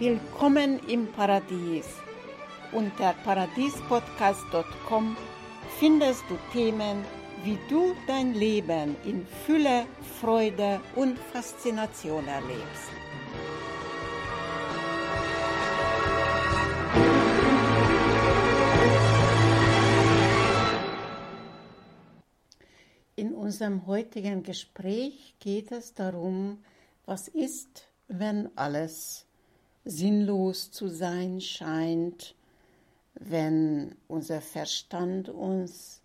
Willkommen im Paradies. Unter paradiespodcast.com findest du Themen, wie du dein Leben in Fülle, Freude und Faszination erlebst. In unserem heutigen Gespräch geht es darum, was ist, wenn alles sinnlos zu sein scheint, wenn unser Verstand uns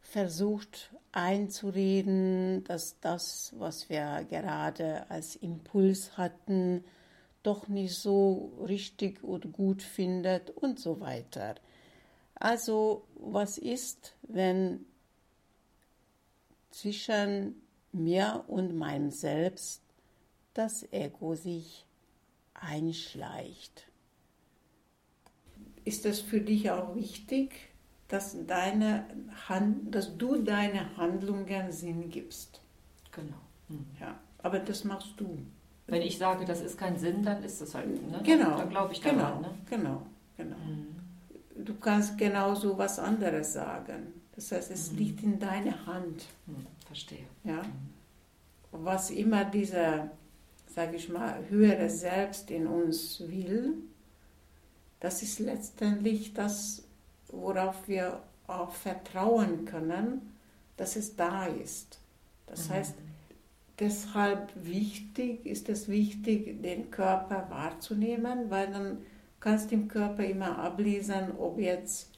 versucht einzureden, dass das, was wir gerade als Impuls hatten, doch nicht so richtig und gut findet und so weiter. Also was ist, wenn zwischen mir und meinem Selbst das Ego sich einschleicht. Ist es für dich auch wichtig, dass, deine Hand, dass du deine Handlungen Sinn gibst? Genau. Mhm. Ja, aber das machst du. Wenn ich sage, das ist kein Sinn, dann ist das halt, ne? Genau. Dann glaube ich genau, daran, ne? Genau, genau. Mhm. Du kannst genauso was anderes sagen. Das heißt, es Mhm. liegt in deiner Hand. Hm, verstehe. Ja? Was immer dieser, sage ich mal, höhere Selbst in uns will, das ist letztendlich das, worauf wir auch vertrauen können, dass es da ist. Das Mhm. heißt, deshalb wichtig ist es wichtig, den Körper wahrzunehmen, weil dann kannst du im Körper immer ablesen, ob jetzt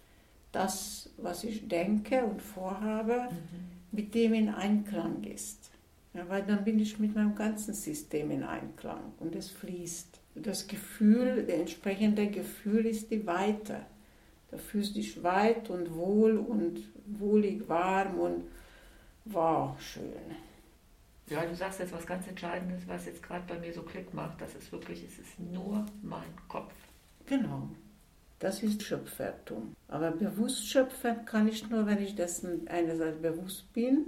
das, was ich denke und vorhabe, Mhm. mit dem in Einklang ist. Ja, weil dann bin ich mit meinem ganzen System in Einklang und es fließt. Das Gefühl, der entsprechende Gefühl ist die Weite. Da fühlst du dich weit und wohl und wohlig warm und wow, schön. Ja, du sagst jetzt was ganz Entscheidendes, was jetzt gerade bei mir so Klick macht. Das ist wirklich, es ist nur mein Kopf. Genau. Das ist Schöpfertum. Aber bewusst schöpfen kann ich nur, wenn ich dessen einerseits bewusst bin,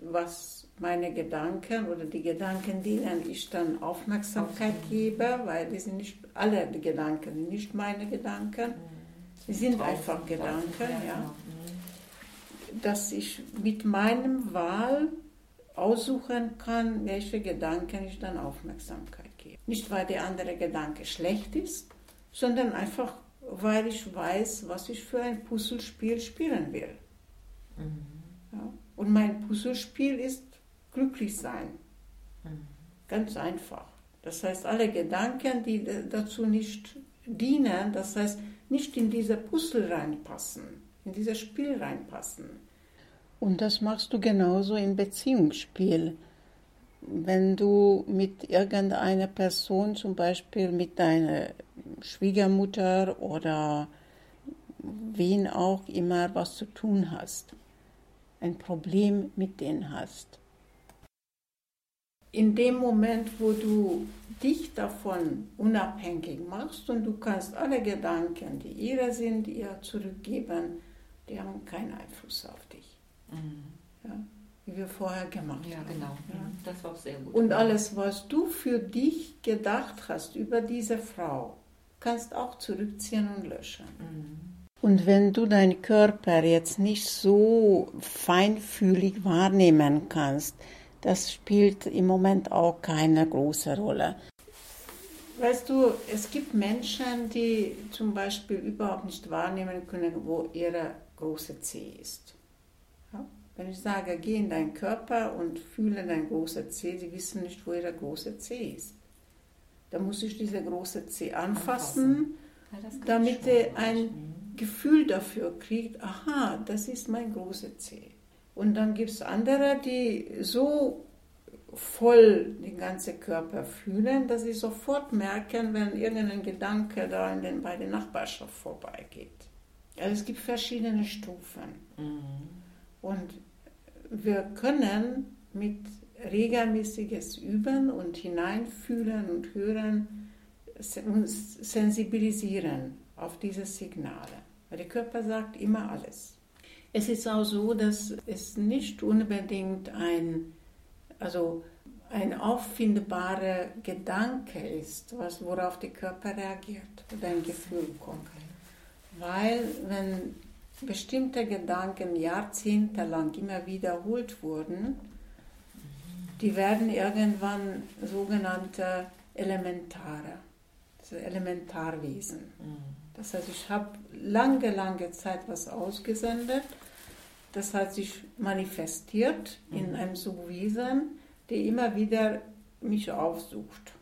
was meine Gedanken oder die Gedanken, denen ich dann Aufmerksamkeit gebe, weil die sind nicht alle Gedanken, nicht meine Gedanken, die sind einfach Gedanken, ja. genau. Mhm. dass ich mit meinem Wahl aussuchen kann, welche Gedanken ich dann Aufmerksamkeit gebe. Nicht, weil der andere Gedanke schlecht ist, sondern einfach, weil ich weiß, was ich für ein Puzzlespiel spielen will. Mhm. Und mein Puzzlespiel ist glücklich sein. Mhm. Ganz einfach. Das heißt, alle Gedanken, die dazu nicht dienen, das heißt, nicht in diese Puzzle reinpassen, in dieses Spiel reinpassen. Und das machst du genauso im Beziehungsspiel. Wenn du mit irgendeiner Person, zum Beispiel mit deiner Schwiegermutter oder wen auch immer, was zu tun hast, ein Problem mit denen hast. In dem Moment, wo du dich davon unabhängig machst und du kannst alle Gedanken, die ihre sind, ihr zurückgeben, die haben keinen Einfluss auf dich. Mhm. Ja? Wie wir vorher gemacht Ja, haben. genau. Ja? Mhm. Das war auch sehr gut. Und alles, was du für dich gedacht hast über diese Frau, kannst auch zurückziehen und löschen. Mhm. Und wenn du deinen Körper jetzt nicht so feinfühlig wahrnehmen kannst, das spielt im Moment auch keine große Rolle. Weißt du, es gibt Menschen, die zum Beispiel überhaupt nicht wahrnehmen können, wo ihre große C ist. Ja? Wenn ich sage, geh in deinen Körper und fühle dein große C, sie wissen nicht, wo ihre große C ist. Da muss ich diese große C anfassen, Ja, das kann damit ein. Gefühl dafür kriegt, aha, das ist mein große C. Und dann gibt es andere, die so voll den ganzen Körper fühlen, dass sie sofort merken, wenn irgendein Gedanke da in den, bei der Nachbarschaft vorbeigeht. Also es gibt verschiedene Stufen. Mhm. Und wir können mit regelmäßiges Üben und hineinfühlen und hören uns sensibilisieren auf diese Signale. Weil der Körper sagt immer alles. Es ist auch so, dass es nicht unbedingt ein, also ein auffindbarer Gedanke ist, was, worauf der Körper reagiert oder ein Gefühl kommt. Weil wenn bestimmte Gedanken jahrzehntelang immer wiederholt wurden, die werden irgendwann sogenannte Elementare, also Elementarwesen. Das heißt, ich habe lange, lange Zeit was ausgesendet, das hat sich manifestiert in einem Subwesen, der immer wieder mich aufsucht.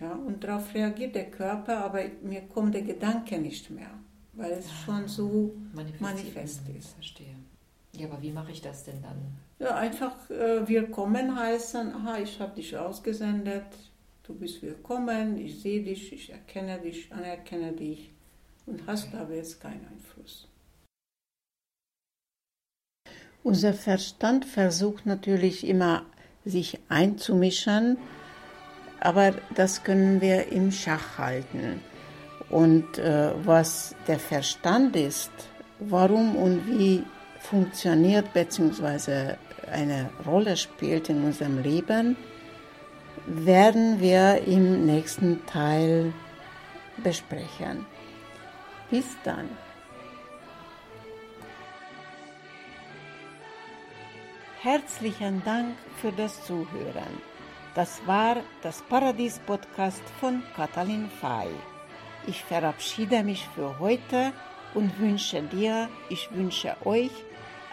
Ja, und darauf reagiert der Körper, aber mir kommt der Gedanke nicht mehr weil es ja, schon so manifest ist. Verstehe. Ja, aber wie mache ich das denn dann? Ja, einfach äh, willkommen heißen, aha, ich habe dich ausgesendet, du bist willkommen, ich sehe dich, ich erkenne dich, anerkenne dich und hast aber jetzt keinen Einfluss. Unser Verstand versucht natürlich immer, sich einzumischen, aber das können wir im Schach halten. Und äh, was der Verstand ist, warum und wie funktioniert bzw. eine Rolle spielt in unserem Leben, werden wir im nächsten Teil besprechen. Bis dann. Herzlichen Dank für das Zuhören. Das war das Paradies-Podcast von Katalin Fay. Ich verabschiede mich für heute und wünsche dir, ich wünsche euch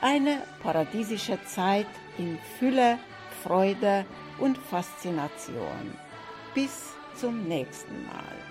eine paradiesische Zeit in Fülle, Freude und Faszination. Bis zum nächsten Mal.